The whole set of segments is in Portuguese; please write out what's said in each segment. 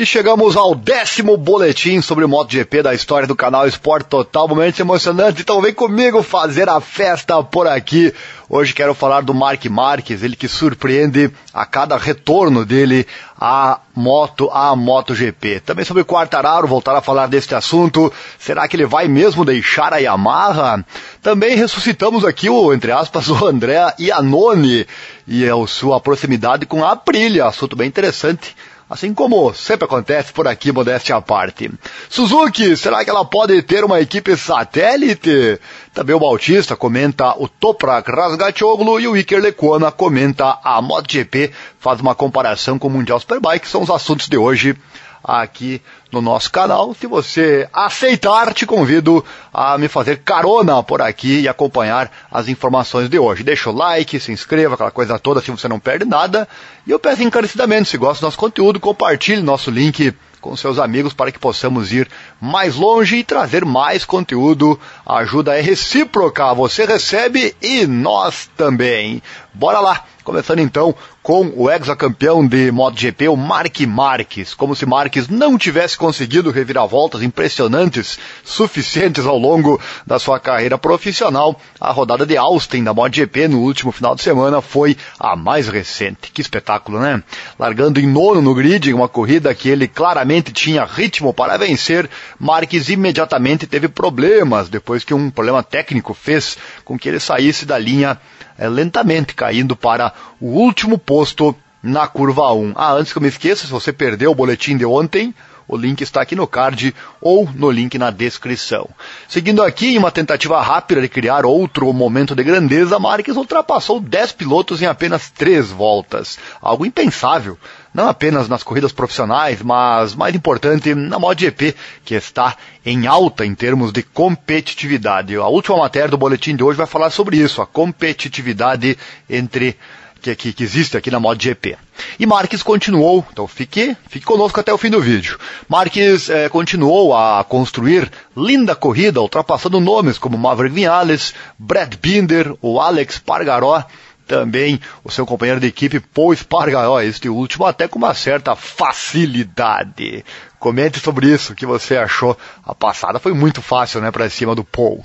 E chegamos ao décimo boletim sobre MotoGP da história do canal Esporte Total. Momentos emocionantes, então vem comigo fazer a festa por aqui. Hoje quero falar do Mark Marques, ele que surpreende a cada retorno dele à moto, à MotoGP. Também sobre o Quartararo, voltar a falar deste assunto. Será que ele vai mesmo deixar a Yamaha? Também ressuscitamos aqui o, entre aspas, o André Iannone e a sua proximidade com a Aprilia, assunto bem interessante Assim como sempre acontece por aqui, modéstia à parte. Suzuki, será que ela pode ter uma equipe satélite? Também o Bautista comenta o Toprak Razgatoglu e o Iker Lecuona comenta a MotoGP, faz uma comparação com o Mundial Superbike, são os assuntos de hoje aqui no nosso canal. Se você aceitar, te convido a me fazer carona por aqui e acompanhar as informações de hoje. Deixa o like, se inscreva, aquela coisa toda, se você não perde nada. E eu peço encarecidamente, se gosta do nosso conteúdo, compartilhe nosso link com seus amigos para que possamos ir mais longe e trazer mais conteúdo. A ajuda é recíproca, você recebe e nós também. Bora lá! Começando então com o ex-campeão de MotoGP, o Mark Marques. Como se Marques não tivesse conseguido reviravoltas impressionantes suficientes ao longo da sua carreira profissional, a rodada de Austin da MotoGP no último final de semana foi a mais recente. Que espetáculo, né? Largando em nono no grid, em uma corrida que ele claramente tinha ritmo para vencer, Marques imediatamente teve problemas depois que um problema técnico fez com que ele saísse da linha é, lentamente caindo para o último posto na curva 1. Ah, antes que eu me esqueça, se você perdeu o boletim de ontem, o link está aqui no card ou no link na descrição. Seguindo aqui, em uma tentativa rápida de criar outro momento de grandeza, Marques ultrapassou 10 pilotos em apenas 3 voltas. Algo impensável não apenas nas corridas profissionais, mas mais importante na MotoGP, que está em alta em termos de competitividade. A última matéria do boletim de hoje vai falar sobre isso, a competitividade entre que, que, que, existe aqui na MotoGP. E Marques continuou, então fique, fique conosco até o fim do vídeo. Marques eh, continuou a construir linda corrida, ultrapassando nomes como Maverick Vinales, Brad Binder, o Alex Pargaró, também o seu companheiro de equipe Paul Espargaró, este último até com uma certa facilidade. Comente sobre isso, o que você achou. A passada foi muito fácil, né, para cima do Paul.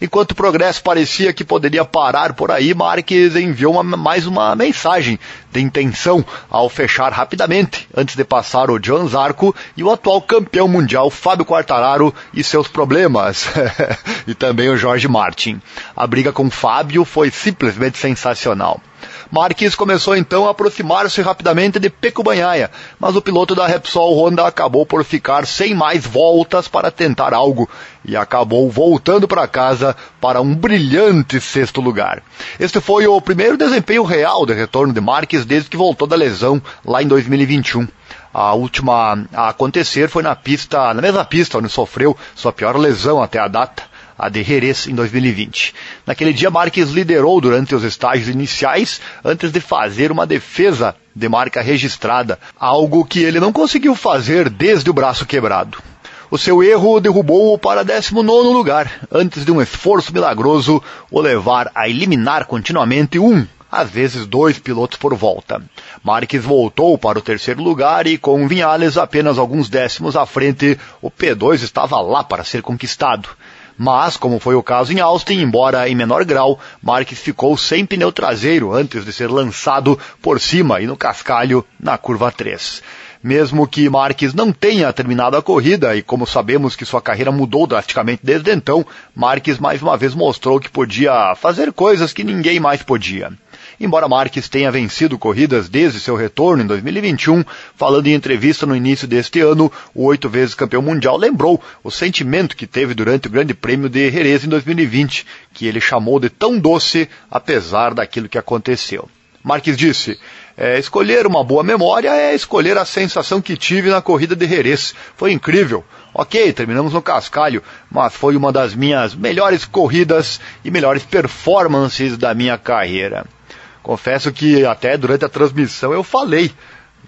Enquanto o progresso parecia que poderia parar por aí, Marques enviou uma, mais uma mensagem de intenção ao fechar rapidamente, antes de passar o John Zarco e o atual campeão mundial Fábio Quartararo e seus problemas, e também o Jorge Martin. A briga com Fábio foi simplesmente sensacional. Marques começou então a aproximar-se rapidamente de Peco Banhaia, mas o piloto da Repsol Honda acabou por ficar sem mais voltas para tentar algo e acabou voltando para casa para um brilhante sexto lugar. Este foi o primeiro desempenho real de retorno de Marques desde que voltou da lesão lá em 2021. A última a acontecer foi na pista, na mesma pista onde sofreu sua pior lesão até a data a de Jerez em 2020. Naquele dia, Marques liderou durante os estágios iniciais antes de fazer uma defesa de marca registrada, algo que ele não conseguiu fazer desde o braço quebrado. O seu erro derrubou-o para 19 lugar, antes de um esforço milagroso o levar a eliminar continuamente um, às vezes dois pilotos por volta. Marques voltou para o terceiro lugar e com Vinhales apenas alguns décimos à frente, o P2 estava lá para ser conquistado. Mas, como foi o caso em Austin, embora em menor grau, Marques ficou sem pneu traseiro antes de ser lançado por cima e no cascalho na curva 3. Mesmo que Marques não tenha terminado a corrida, e como sabemos que sua carreira mudou drasticamente desde então, Marques mais uma vez mostrou que podia fazer coisas que ninguém mais podia. Embora Marques tenha vencido corridas desde seu retorno em 2021, falando em entrevista no início deste ano, o oito vezes campeão mundial lembrou o sentimento que teve durante o Grande Prêmio de Jerez em 2020, que ele chamou de tão doce, apesar daquilo que aconteceu. Marques disse: é, escolher uma boa memória é escolher a sensação que tive na corrida de Jerez. Foi incrível. Ok, terminamos no cascalho, mas foi uma das minhas melhores corridas e melhores performances da minha carreira. Confesso que até durante a transmissão eu falei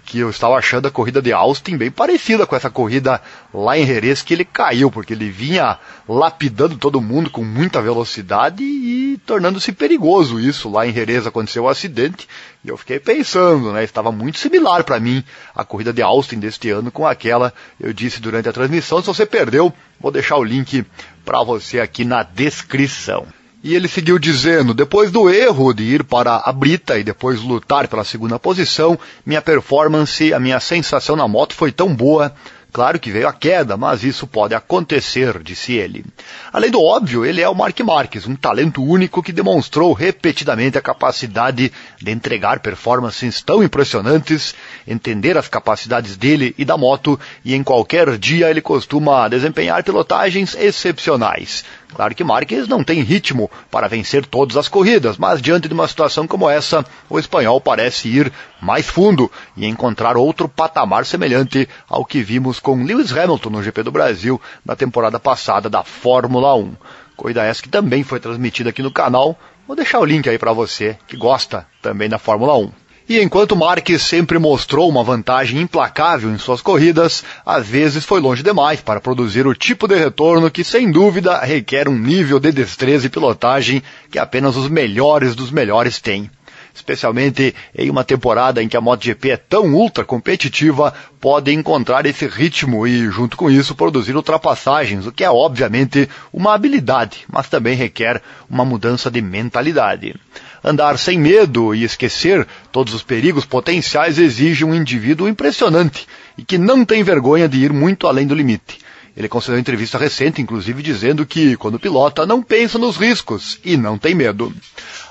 que eu estava achando a corrida de Austin bem parecida com essa corrida lá em Jerez que ele caiu, porque ele vinha lapidando todo mundo com muita velocidade e tornando-se perigoso isso. Lá em Jerez aconteceu o um acidente e eu fiquei pensando, né? Estava muito similar para mim a corrida de Austin deste ano com aquela, eu disse durante a transmissão. Se você perdeu, vou deixar o link para você aqui na descrição. E ele seguiu dizendo: depois do erro de ir para a brita e depois lutar pela segunda posição, minha performance, a minha sensação na moto foi tão boa Claro que veio a queda, mas isso pode acontecer, disse ele. Além do óbvio, ele é o Mark Marques, um talento único que demonstrou repetidamente a capacidade de entregar performances tão impressionantes, entender as capacidades dele e da moto, e em qualquer dia ele costuma desempenhar pilotagens excepcionais. Claro que Marques não tem ritmo para vencer todas as corridas, mas diante de uma situação como essa, o espanhol parece ir mais fundo e encontrar outro patamar semelhante ao que vimos com Lewis Hamilton no GP do Brasil na temporada passada da Fórmula 1. Corrida essa que também foi transmitida aqui no canal. Vou deixar o link aí para você que gosta também da Fórmula 1. E enquanto Marques sempre mostrou uma vantagem implacável em suas corridas, às vezes foi longe demais para produzir o tipo de retorno que sem dúvida requer um nível de destreza e pilotagem que apenas os melhores dos melhores têm especialmente em uma temporada em que a MotoGP é tão ultra competitiva, pode encontrar esse ritmo e, junto com isso, produzir ultrapassagens, o que é obviamente uma habilidade, mas também requer uma mudança de mentalidade. Andar sem medo e esquecer todos os perigos potenciais exige um indivíduo impressionante e que não tem vergonha de ir muito além do limite. Ele concedeu entrevista recente, inclusive, dizendo que, quando pilota, não pensa nos riscos e não tem medo.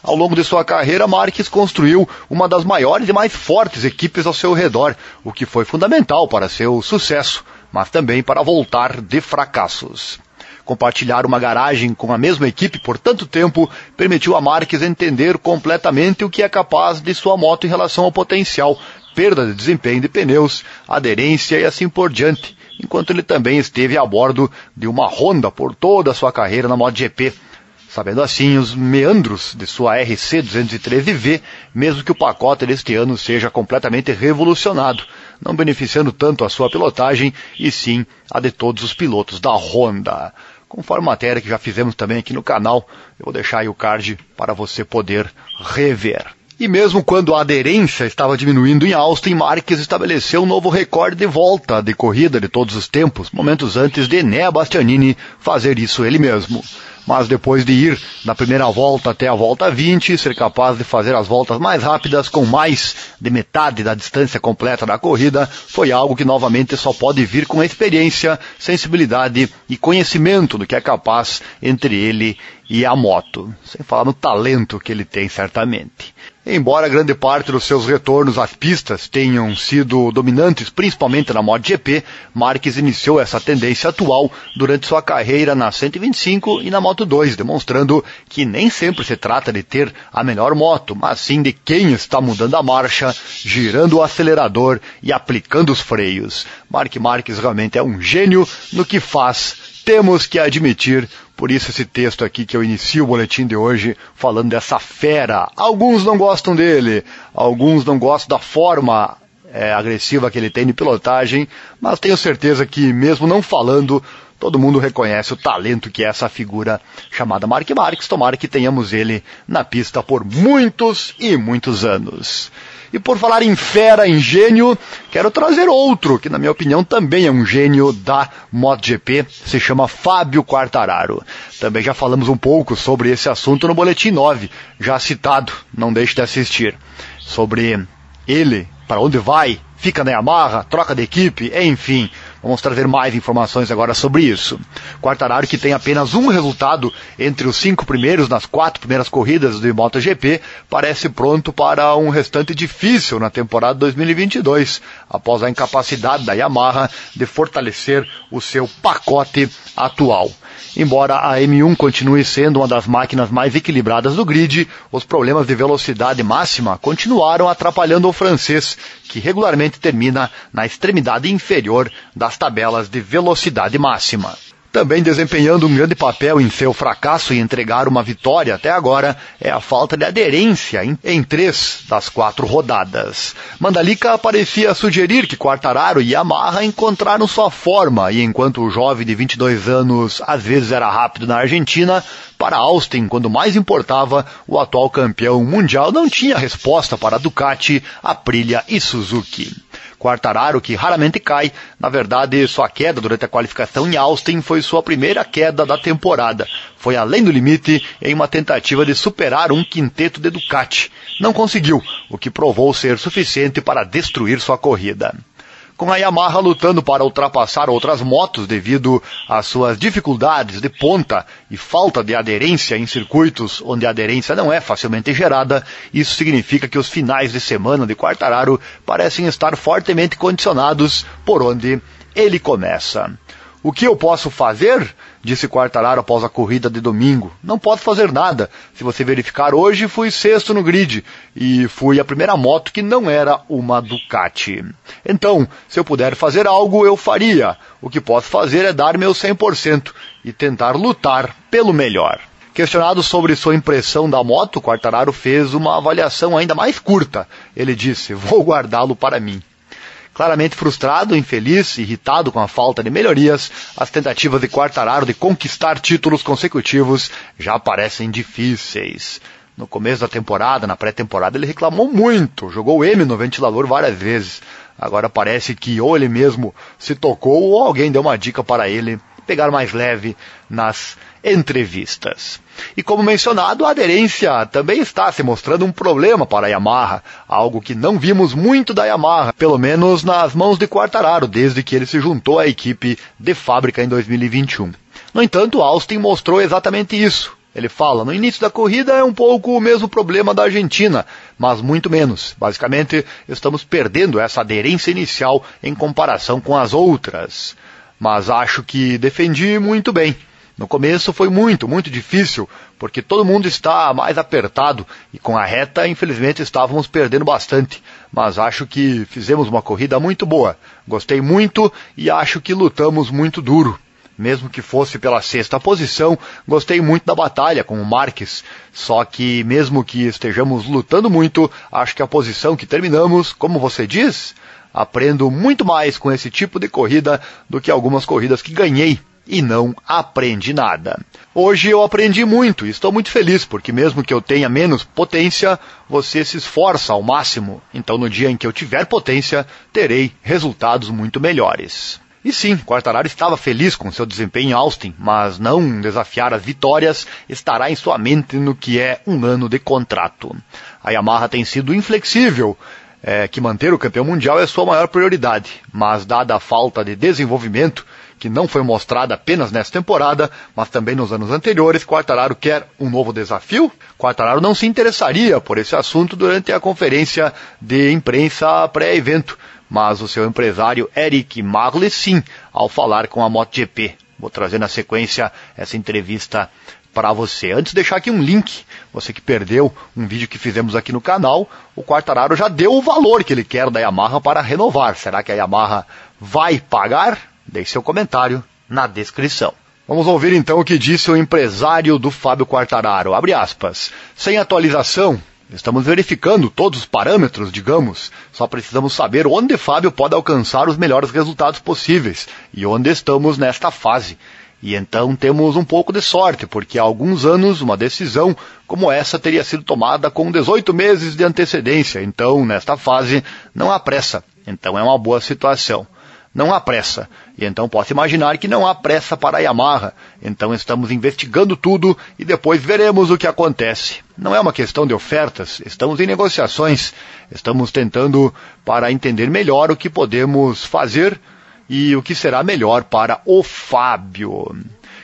Ao longo de sua carreira, Marques construiu uma das maiores e mais fortes equipes ao seu redor, o que foi fundamental para seu sucesso, mas também para voltar de fracassos. Compartilhar uma garagem com a mesma equipe por tanto tempo permitiu a Marques entender completamente o que é capaz de sua moto em relação ao potencial, perda de desempenho de pneus, aderência e assim por diante, enquanto ele também esteve a bordo de uma Honda por toda a sua carreira na MotoGP, sabendo assim os meandros de sua RC 213V, mesmo que o pacote deste ano seja completamente revolucionado, não beneficiando tanto a sua pilotagem e sim a de todos os pilotos da Honda. Conforme matéria que já fizemos também aqui no canal, eu vou deixar aí o card para você poder rever. E mesmo quando a aderência estava diminuindo em Austin, Marques estabeleceu um novo recorde de volta de corrida de todos os tempos, momentos antes de Nea Bastianini fazer isso ele mesmo mas depois de ir na primeira volta até a volta 20, ser capaz de fazer as voltas mais rápidas com mais de metade da distância completa da corrida, foi algo que novamente só pode vir com experiência, sensibilidade e conhecimento do que é capaz entre ele e a moto, sem falar no talento que ele tem certamente. Embora grande parte dos seus retornos às pistas tenham sido dominantes, principalmente na MotoGP, Marques iniciou essa tendência atual durante sua carreira na 125 e na Moto 2, demonstrando que nem sempre se trata de ter a melhor moto, mas sim de quem está mudando a marcha, girando o acelerador e aplicando os freios. Mark Marques realmente é um gênio no que faz, temos que admitir, por isso esse texto aqui que eu inicio o boletim de hoje falando dessa fera. Alguns não gostam dele, alguns não gostam da forma é, agressiva que ele tem de pilotagem, mas tenho certeza que mesmo não falando, todo mundo reconhece o talento que é essa figura chamada Mark Marques. Tomara que tenhamos ele na pista por muitos e muitos anos. E por falar em fera, em gênio, quero trazer outro, que na minha opinião também é um gênio da MotoGP, se chama Fábio Quartararo. Também já falamos um pouco sobre esse assunto no Boletim 9, já citado, não deixe de assistir. Sobre ele, para onde vai, fica na Yamaha, troca de equipe, enfim, Vamos trazer mais informações agora sobre isso. Quartararo que tem apenas um resultado entre os cinco primeiros nas quatro primeiras corridas do MotoGP, parece pronto para um restante difícil na temporada 2022, após a incapacidade da Yamaha de fortalecer o seu pacote atual. Embora a M1 continue sendo uma das máquinas mais equilibradas do grid, os problemas de velocidade máxima continuaram atrapalhando o francês, que regularmente termina na extremidade inferior das tabelas de velocidade máxima. Também desempenhando um grande papel em seu fracasso em entregar uma vitória até agora é a falta de aderência em, em três das quatro rodadas. Mandalika parecia sugerir que Quartararo e Yamaha encontraram sua forma e enquanto o jovem de 22 anos às vezes era rápido na Argentina, para Austin, quando mais importava, o atual campeão mundial não tinha resposta para Ducati, Aprilia e Suzuki. Quartararo, que raramente cai, na verdade, sua queda durante a qualificação em Austin foi sua primeira queda da temporada. Foi além do limite em uma tentativa de superar um quinteto de Ducati. Não conseguiu, o que provou ser suficiente para destruir sua corrida com a Yamaha lutando para ultrapassar outras motos devido às suas dificuldades de ponta e falta de aderência em circuitos onde a aderência não é facilmente gerada, isso significa que os finais de semana de Quartararo parecem estar fortemente condicionados por onde ele começa. O que eu posso fazer? Disse Quartararo após a corrida de domingo. Não posso fazer nada. Se você verificar hoje, fui sexto no grid e fui a primeira moto que não era uma Ducati. Então, se eu puder fazer algo, eu faria. O que posso fazer é dar meu 100% e tentar lutar pelo melhor. Questionado sobre sua impressão da moto, Quartararo fez uma avaliação ainda mais curta. Ele disse: Vou guardá-lo para mim. Claramente frustrado, infeliz, irritado com a falta de melhorias, as tentativas de Quartararo de conquistar títulos consecutivos já parecem difíceis. No começo da temporada, na pré-temporada, ele reclamou muito, jogou M no ventilador várias vezes. Agora parece que ou ele mesmo se tocou ou alguém deu uma dica para ele pegar mais leve nas entrevistas. E como mencionado, a aderência também está se mostrando um problema para a Yamaha, algo que não vimos muito da Yamaha, pelo menos nas mãos de Quartararo, desde que ele se juntou à equipe de fábrica em 2021. No entanto, Austin mostrou exatamente isso. Ele fala, no início da corrida é um pouco o mesmo problema da Argentina, mas muito menos. Basicamente, estamos perdendo essa aderência inicial em comparação com as outras. Mas acho que defendi muito bem. No começo foi muito, muito difícil, porque todo mundo está mais apertado e com a reta, infelizmente, estávamos perdendo bastante. Mas acho que fizemos uma corrida muito boa. Gostei muito e acho que lutamos muito duro. Mesmo que fosse pela sexta posição, gostei muito da batalha com o Marques. Só que, mesmo que estejamos lutando muito, acho que a posição que terminamos, como você diz, aprendo muito mais com esse tipo de corrida do que algumas corridas que ganhei e não aprendi nada. Hoje eu aprendi muito e estou muito feliz, porque mesmo que eu tenha menos potência, você se esforça ao máximo. Então no dia em que eu tiver potência, terei resultados muito melhores. E sim, Quartararo estava feliz com seu desempenho em Austin, mas não desafiar as vitórias estará em sua mente no que é um ano de contrato. A Yamaha tem sido inflexível, é, que manter o campeão mundial é sua maior prioridade, mas dada a falta de desenvolvimento que não foi mostrada apenas nesta temporada, mas também nos anos anteriores, Quartararo quer um novo desafio? Quartararo não se interessaria por esse assunto durante a conferência de imprensa pré-evento, mas o seu empresário Eric Marley sim, ao falar com a MotoGP. Vou trazer na sequência essa entrevista para você. Antes deixar aqui um link, você que perdeu um vídeo que fizemos aqui no canal, o Quartararo já deu o valor que ele quer da Yamaha para renovar. Será que a Yamaha vai pagar? Deixe seu comentário na descrição. Vamos ouvir então o que disse o empresário do Fábio Quartararo. Abre aspas. Sem atualização, estamos verificando todos os parâmetros, digamos. Só precisamos saber onde Fábio pode alcançar os melhores resultados possíveis e onde estamos nesta fase. E então temos um pouco de sorte, porque há alguns anos uma decisão como essa teria sido tomada com 18 meses de antecedência. Então, nesta fase, não há pressa. Então é uma boa situação não há pressa. E então posso imaginar que não há pressa para a Yamaha. Então estamos investigando tudo e depois veremos o que acontece. Não é uma questão de ofertas, estamos em negociações. Estamos tentando para entender melhor o que podemos fazer e o que será melhor para o Fábio.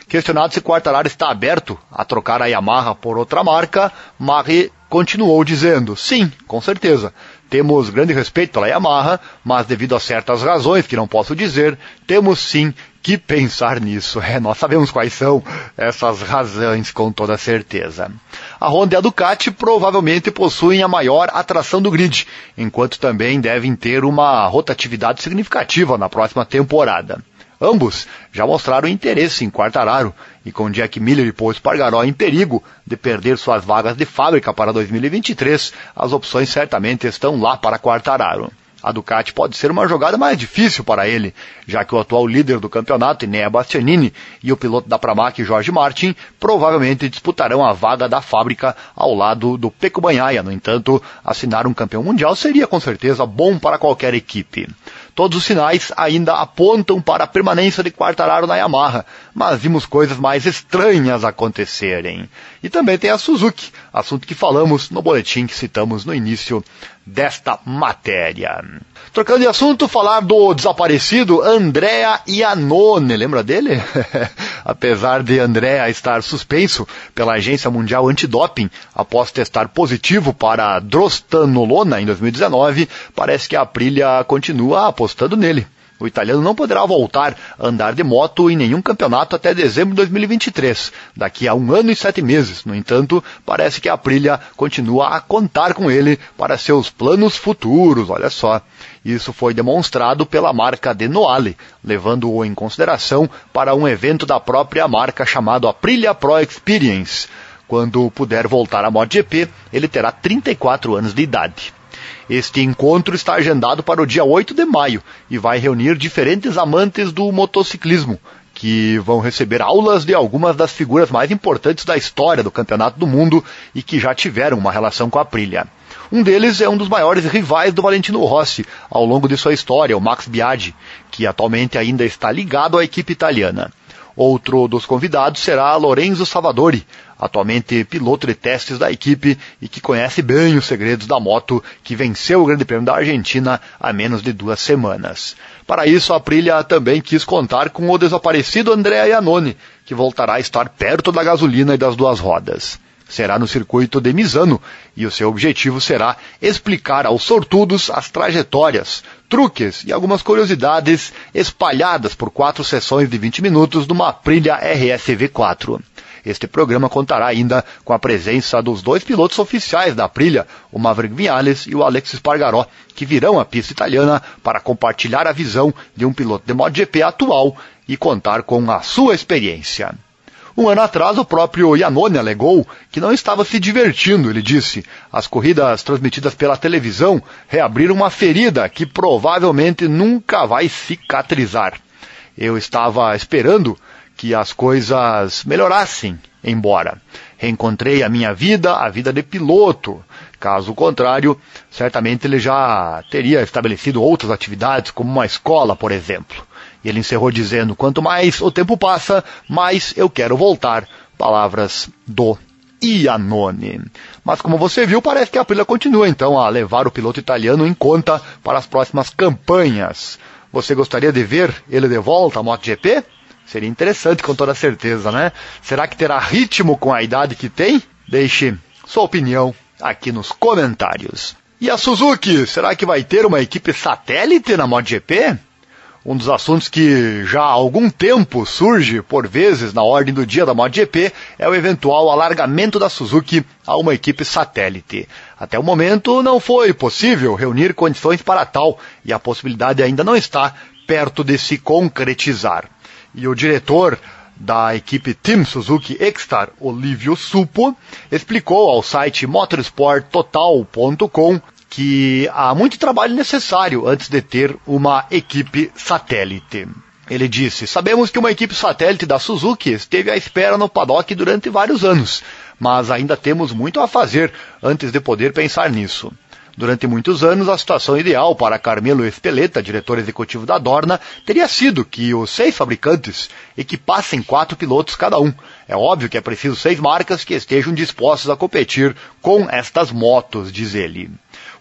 Questionado se Quartararo está aberto a trocar a Yamaha por outra marca, Marie continuou dizendo: sim, com certeza. Temos grande respeito pela Yamaha, mas devido a certas razões que não posso dizer, temos sim que pensar nisso. É, nós sabemos quais são essas razões com toda certeza. A Honda e a Ducati provavelmente possuem a maior atração do grid, enquanto também devem ter uma rotatividade significativa na próxima temporada. Ambos já mostraram interesse em Quartararo e com Jack Miller e Paul Espargaró em perigo de perder suas vagas de fábrica para 2023, as opções certamente estão lá para Quartararo. A Ducati pode ser uma jogada mais difícil para ele, já que o atual líder do campeonato, Enea Bastianini, e o piloto da Pramac, Jorge Martin, provavelmente disputarão a vaga da fábrica ao lado do Peco Banhaia. No entanto, assinar um campeão mundial seria com certeza bom para qualquer equipe. Todos os sinais ainda apontam para a permanência de Quartararo na Yamaha, mas vimos coisas mais estranhas acontecerem. E também tem a Suzuki, assunto que falamos no boletim que citamos no início desta matéria. Trocando de assunto, falar do desaparecido Andrea Iannone, lembra dele? Apesar de Andrea estar suspenso pela Agência Mundial Antidoping após testar positivo para drostanolona em 2019, parece que a Aprilia continua apostando nele. O italiano não poderá voltar a andar de moto em nenhum campeonato até dezembro de 2023, daqui a um ano e sete meses. No entanto, parece que a Aprilia continua a contar com ele para seus planos futuros, olha só. Isso foi demonstrado pela marca de Noale, levando-o em consideração para um evento da própria marca chamado Aprilia Pro Experience. Quando puder voltar à MotoGP, ele terá 34 anos de idade. Este encontro está agendado para o dia 8 de maio e vai reunir diferentes amantes do motociclismo, que vão receber aulas de algumas das figuras mais importantes da história do Campeonato do Mundo e que já tiveram uma relação com a Aprilia. Um deles é um dos maiores rivais do Valentino Rossi ao longo de sua história, o Max Biaggi, que atualmente ainda está ligado à equipe italiana. Outro dos convidados será Lorenzo Savadori, atualmente piloto de testes da equipe e que conhece bem os segredos da moto que venceu o Grande Prêmio da Argentina há menos de duas semanas. Para isso, a Aprilia também quis contar com o desaparecido Andrea Iannone, que voltará a estar perto da gasolina e das duas rodas será no circuito de Misano e o seu objetivo será explicar aos sortudos as trajetórias, truques e algumas curiosidades espalhadas por quatro sessões de 20 minutos numa Aprilia RSV4. Este programa contará ainda com a presença dos dois pilotos oficiais da Aprilia, o Maverick Viales e o Alexis Pargaró, que virão à pista italiana para compartilhar a visão de um piloto de MotoGP atual e contar com a sua experiência. Um ano atrás, o próprio Iannone alegou que não estava se divertindo. Ele disse: as corridas transmitidas pela televisão reabriram uma ferida que provavelmente nunca vai cicatrizar. Eu estava esperando que as coisas melhorassem, embora. Reencontrei a minha vida, a vida de piloto. Caso contrário, certamente ele já teria estabelecido outras atividades, como uma escola, por exemplo. E ele encerrou dizendo: Quanto mais o tempo passa, mais eu quero voltar. Palavras do Iannone. Mas como você viu, parece que a Aprilia continua então a levar o piloto italiano em conta para as próximas campanhas. Você gostaria de ver ele de volta à MotoGP? Seria interessante com toda certeza, né? Será que terá ritmo com a idade que tem? Deixe sua opinião aqui nos comentários. E a Suzuki, será que vai ter uma equipe satélite na MotoGP? Um dos assuntos que já há algum tempo surge, por vezes, na ordem do dia da MotoGP é o eventual alargamento da Suzuki a uma equipe satélite. Até o momento não foi possível reunir condições para tal e a possibilidade ainda não está perto de se concretizar. E o diretor da equipe Team Suzuki X-Star, Olívio Supo, explicou ao site motorsporttotal.com que há muito trabalho necessário antes de ter uma equipe satélite. Ele disse: Sabemos que uma equipe satélite da Suzuki esteve à espera no paddock durante vários anos, mas ainda temos muito a fazer antes de poder pensar nisso. Durante muitos anos, a situação ideal para Carmelo Espeleta, diretor executivo da Dorna, teria sido que os seis fabricantes equipassem quatro pilotos cada um. É óbvio que é preciso seis marcas que estejam dispostas a competir com estas motos, diz ele.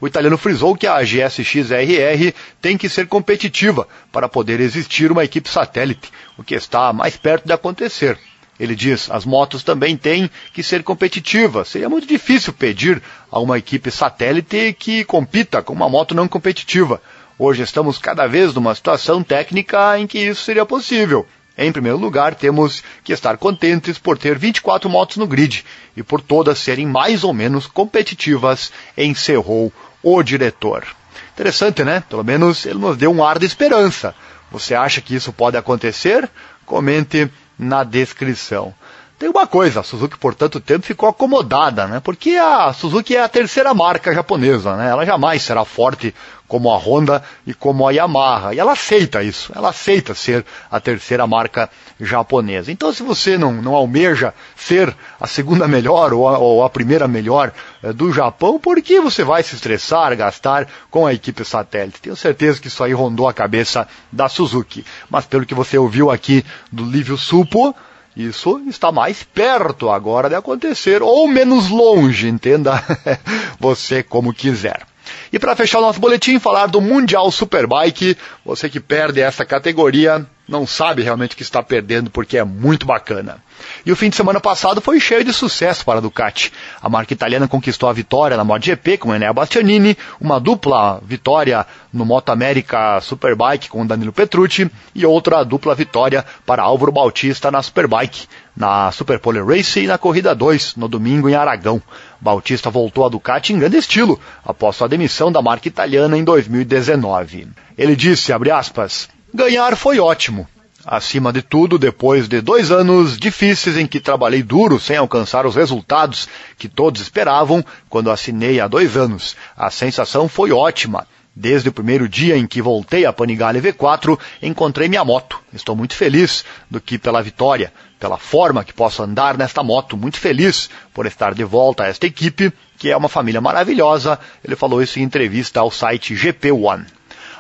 O italiano frisou que a GSX-RR tem que ser competitiva para poder existir uma equipe satélite, o que está mais perto de acontecer. Ele diz: as motos também têm que ser competitivas. Seria muito difícil pedir a uma equipe satélite que compita com uma moto não competitiva. Hoje estamos cada vez numa situação técnica em que isso seria possível. Em primeiro lugar, temos que estar contentes por ter 24 motos no grid e por todas serem mais ou menos competitivas, encerrou o diretor. Interessante, né? Pelo menos ele nos deu um ar de esperança. Você acha que isso pode acontecer? Comente na descrição. Tem uma coisa, a Suzuki por tanto tempo ficou acomodada, né? Porque a Suzuki é a terceira marca japonesa, né? Ela jamais será forte como a Honda e como a Yamaha. E ela aceita isso, ela aceita ser a terceira marca japonesa. Então, se você não, não almeja ser a segunda melhor ou a, ou a primeira melhor é, do Japão, por que você vai se estressar, gastar com a equipe satélite? Tenho certeza que isso aí rondou a cabeça da Suzuki. Mas pelo que você ouviu aqui do Livio Supo, isso está mais perto agora de acontecer, ou menos longe, entenda você como quiser. E para fechar o nosso boletim, falar do Mundial Superbike. Você que perde essa categoria não sabe realmente o que está perdendo porque é muito bacana. E o fim de semana passado foi cheio de sucesso para a Ducati. A marca italiana conquistou a vitória na MotoGP com Enea Bastianini, uma dupla vitória no Moto América Superbike com Danilo Petrucci e outra dupla vitória para Álvaro Bautista na Superbike, na Superpole Race e na Corrida 2 no domingo em Aragão. Bautista voltou à Ducati em grande estilo após sua demissão da marca italiana em 2019. Ele disse, abre aspas, Ganhar foi ótimo. Acima de tudo, depois de dois anos difíceis em que trabalhei duro sem alcançar os resultados que todos esperavam quando assinei há dois anos, a sensação foi ótima. Desde o primeiro dia em que voltei a Panigale V4, encontrei minha moto. Estou muito feliz do que pela vitória, pela forma que posso andar nesta moto. Muito feliz por estar de volta a esta equipe, que é uma família maravilhosa. Ele falou isso em entrevista ao site GP One.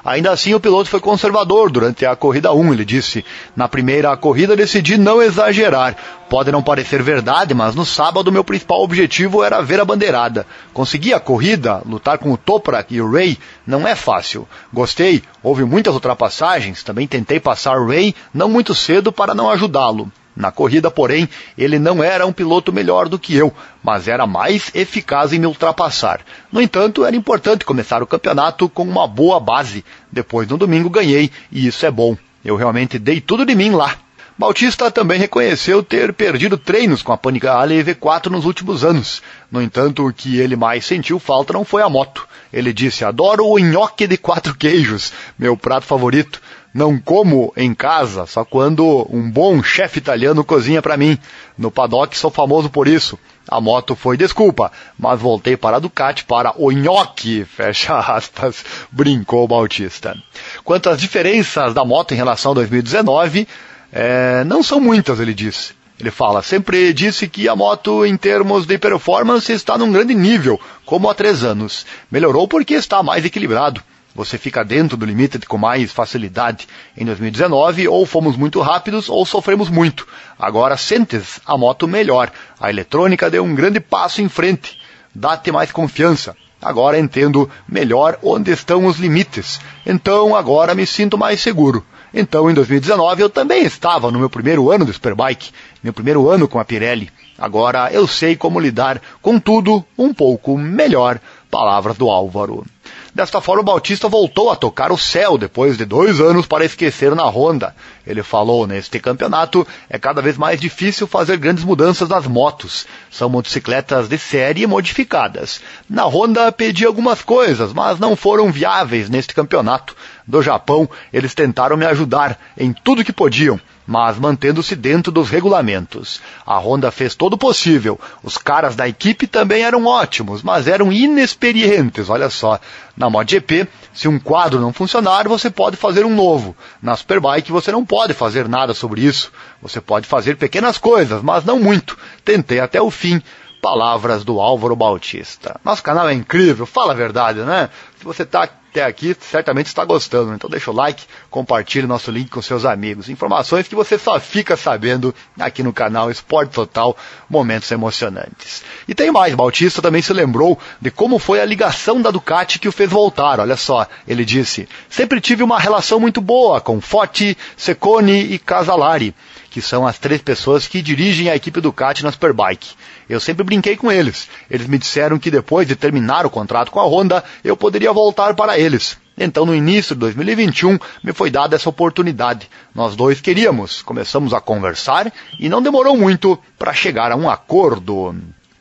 Ainda assim, o piloto foi conservador durante a corrida 1. Ele disse: Na primeira corrida decidi não exagerar. Pode não parecer verdade, mas no sábado meu principal objetivo era ver a bandeirada. Conseguir a corrida, lutar com o Toprak e o Ray, não é fácil. Gostei, houve muitas ultrapassagens, também tentei passar Ray não muito cedo para não ajudá-lo. Na corrida, porém, ele não era um piloto melhor do que eu, mas era mais eficaz em me ultrapassar. No entanto, era importante começar o campeonato com uma boa base. Depois, no domingo, ganhei, e isso é bom. Eu realmente dei tudo de mim lá. Bautista também reconheceu ter perdido treinos com a Panigale V4 nos últimos anos. No entanto, o que ele mais sentiu falta não foi a moto. Ele disse: Adoro o nhoque de quatro queijos, meu prato favorito. Não como em casa, só quando um bom chefe italiano cozinha para mim. No paddock sou famoso por isso. A moto foi desculpa, mas voltei para a Ducati para o nhoque, fecha aspas, brincou o Bautista. Quanto às diferenças da moto em relação a 2019, é, não são muitas, ele disse. Ele fala, sempre disse que a moto, em termos de performance, está num grande nível, como há três anos. Melhorou porque está mais equilibrado você fica dentro do limite com mais facilidade. Em 2019, ou fomos muito rápidos ou sofremos muito. Agora sentes a moto melhor. A eletrônica deu um grande passo em frente. Dá-te mais confiança. Agora entendo melhor onde estão os limites. Então agora me sinto mais seguro. Então em 2019 eu também estava no meu primeiro ano do Superbike, meu primeiro ano com a Pirelli. Agora eu sei como lidar com tudo um pouco melhor. Palavras do Álvaro. Desta forma, o Bautista voltou a tocar o céu depois de dois anos para esquecer na Honda. Ele falou, neste campeonato é cada vez mais difícil fazer grandes mudanças nas motos. São motocicletas de série modificadas. Na Honda pedi algumas coisas, mas não foram viáveis neste campeonato. Do Japão, eles tentaram me ajudar em tudo que podiam mas mantendo-se dentro dos regulamentos. A Honda fez todo o possível. Os caras da equipe também eram ótimos, mas eram inexperientes. Olha só, na MotoGP, se um quadro não funcionar, você pode fazer um novo. Na Superbike você não pode fazer nada sobre isso. Você pode fazer pequenas coisas, mas não muito. Tentei até o fim. Palavras do Álvaro Bautista. Nosso canal é incrível, fala a verdade, né? Se você está até aqui, certamente está gostando. Então deixa o like, compartilhe nosso link com seus amigos. Informações que você só fica sabendo aqui no canal Esporte Total, momentos emocionantes. E tem mais, Bautista também se lembrou de como foi a ligação da Ducati que o fez voltar. Olha só, ele disse: "Sempre tive uma relação muito boa com Fotti, Secone e Casalari." Que são as três pessoas que dirigem a equipe Ducati na Superbike. Eu sempre brinquei com eles. Eles me disseram que depois de terminar o contrato com a Honda, eu poderia voltar para eles. Então, no início de 2021, me foi dada essa oportunidade. Nós dois queríamos, começamos a conversar e não demorou muito para chegar a um acordo.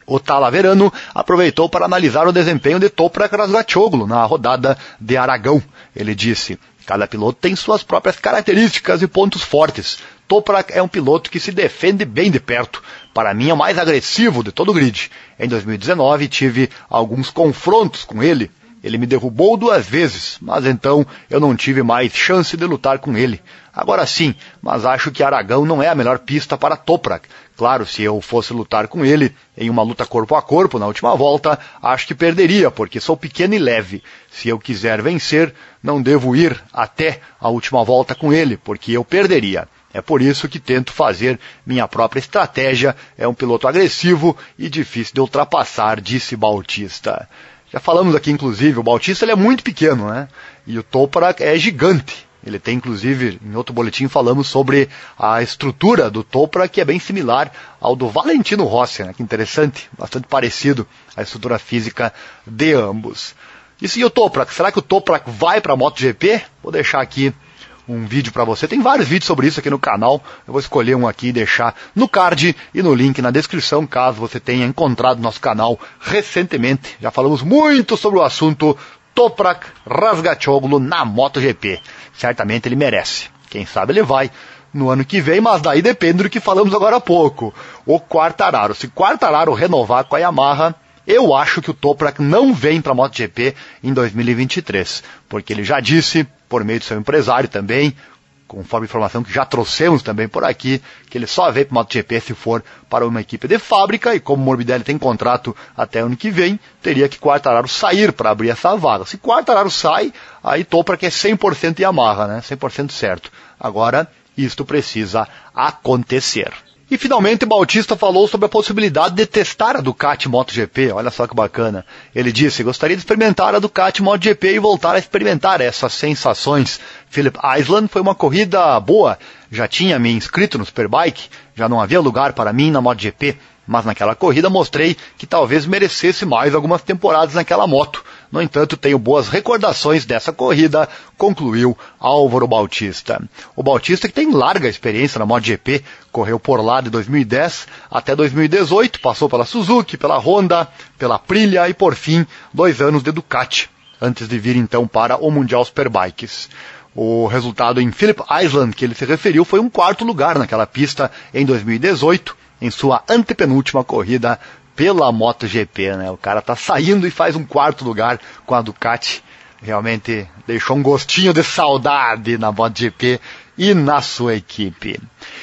O Talaverano aproveitou para analisar o desempenho de Toprak Razgatoglu na rodada de Aragão. Ele disse: Cada piloto tem suas próprias características e pontos fortes. Toprak é um piloto que se defende bem de perto. Para mim é o mais agressivo de todo o grid. Em 2019 tive alguns confrontos com ele. Ele me derrubou duas vezes, mas então eu não tive mais chance de lutar com ele. Agora sim, mas acho que Aragão não é a melhor pista para Toprak. Claro, se eu fosse lutar com ele em uma luta corpo a corpo na última volta, acho que perderia, porque sou pequeno e leve. Se eu quiser vencer, não devo ir até a última volta com ele, porque eu perderia. É por isso que tento fazer minha própria estratégia. É um piloto agressivo e difícil de ultrapassar, disse Bautista. Já falamos aqui, inclusive, o Bautista ele é muito pequeno, né? E o Toprak é gigante. Ele tem, inclusive, em outro boletim falamos sobre a estrutura do Topra, que é bem similar ao do Valentino Rossi, né? Que interessante, bastante parecido a estrutura física de ambos. E se o Toprak, será que o Toprak vai para a MotoGP? Vou deixar aqui um vídeo para você. Tem vários vídeos sobre isso aqui no canal. Eu vou escolher um aqui e deixar no card e no link na descrição, caso você tenha encontrado nosso canal recentemente. Já falamos muito sobre o assunto Toprak Razgatoglu na MotoGP. Certamente ele merece. Quem sabe ele vai no ano que vem, mas daí depende do que falamos agora há pouco. O Quartararo. Se Quartararo renovar com a Yamaha, eu acho que o Toprak não vem para a MotoGP em 2023, porque ele já disse, por meio do seu empresário também, conforme informação que já trouxemos também por aqui, que ele só vem para o MotoGP se for para uma equipe de fábrica, e como o Morbidelli tem contrato até ano que vem, teria que Quartararo sair para abrir essa vaga. Se Quartararo sai, aí Topra que é 100% Yamaha, né? 100% certo. Agora, isto precisa acontecer. E finalmente Bautista falou sobre a possibilidade de testar a Ducati MotoGP. Olha só que bacana. Ele disse: gostaria de experimentar a Ducati MotoGP e voltar a experimentar essas sensações. Philip Island foi uma corrida boa. Já tinha me inscrito no Superbike, já não havia lugar para mim na MotoGP, mas naquela corrida mostrei que talvez merecesse mais algumas temporadas naquela moto. No entanto, tenho boas recordações dessa corrida, concluiu Álvaro Bautista. O Bautista que tem larga experiência na MotoGP, correu por lá de 2010 até 2018, passou pela Suzuki, pela Honda, pela Aprilia e por fim, dois anos de Ducati, antes de vir então para o Mundial Superbikes. O resultado em Phillip Island, que ele se referiu, foi um quarto lugar naquela pista em 2018, em sua antepenúltima corrida pela MotoGP, né? O cara tá saindo e faz um quarto lugar com a Ducati. Realmente deixou um gostinho de saudade na MotoGP e na sua equipe.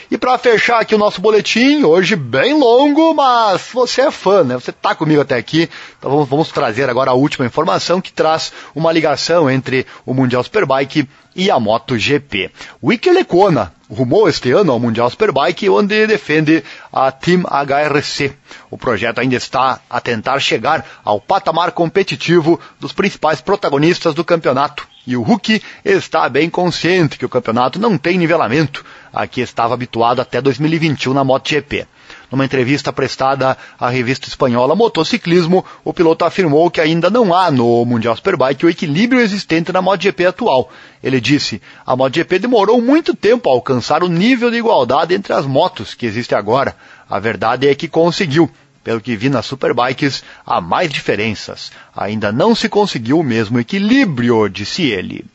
E para fechar aqui o nosso boletim, hoje bem longo, mas você é fã, né? Você está comigo até aqui, então vamos, vamos, trazer agora a última informação que traz uma ligação entre o Mundial Superbike e a MotoGP. Iker Lecona rumou este ano ao Mundial Superbike, onde defende a Team HRC. O projeto ainda está a tentar chegar ao patamar competitivo dos principais protagonistas do campeonato. E o Hulk está bem consciente que o campeonato não tem nivelamento, a que estava habituado até 2021 na MotoGP. Numa entrevista prestada à revista espanhola Motociclismo, o piloto afirmou que ainda não há no Mundial Superbike o equilíbrio existente na MotoGP atual. Ele disse: "A MotoGP demorou muito tempo a alcançar o nível de igualdade entre as motos que existe agora. A verdade é que conseguiu. Pelo que vi nas Superbikes, há mais diferenças. Ainda não se conseguiu o mesmo equilíbrio, disse ele.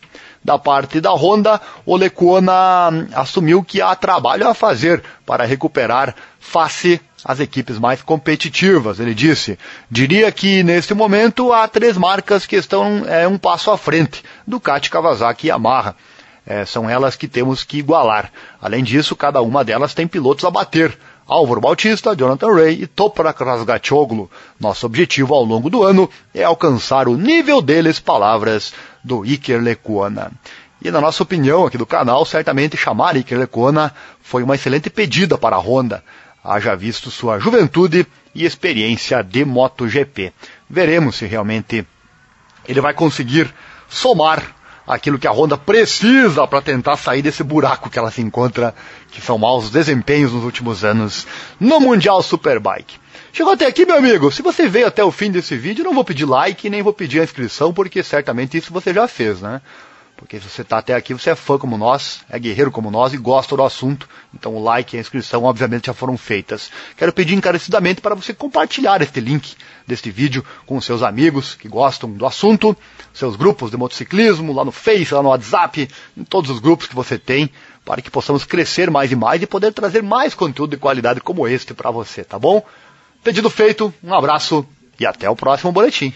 Da parte da Honda, o Lecuona assumiu que há trabalho a fazer para recuperar face às equipes mais competitivas. Ele disse: diria que neste momento há três marcas que estão é, um passo à frente: Ducati, Kawasaki e Yamaha. É, são elas que temos que igualar. Além disso, cada uma delas tem pilotos a bater. Álvaro Bautista, Jonathan Ray e Toprak Razgatoglu. Nosso objetivo ao longo do ano é alcançar o nível deles, palavras do Iker Lecuona. E na nossa opinião aqui do canal, certamente chamar Iker Lecuona foi uma excelente pedida para a Honda, haja visto sua juventude e experiência de MotoGP. Veremos se realmente ele vai conseguir somar aquilo que a Honda precisa para tentar sair desse buraco que ela se encontra, que são maus desempenhos nos últimos anos no Mundial Superbike. Chegou até aqui, meu amigo. Se você veio até o fim desse vídeo, não vou pedir like nem vou pedir a inscrição, porque certamente isso você já fez, né? Porque se você está até aqui, você é fã como nós, é guerreiro como nós e gosta do assunto. Então o like e a inscrição, obviamente, já foram feitas. Quero pedir encarecidamente para você compartilhar este link deste vídeo com seus amigos que gostam do assunto, seus grupos de motociclismo, lá no Face, lá no WhatsApp, em todos os grupos que você tem, para que possamos crescer mais e mais e poder trazer mais conteúdo de qualidade como este para você, tá bom? Pedido feito, um abraço e até o próximo boletim.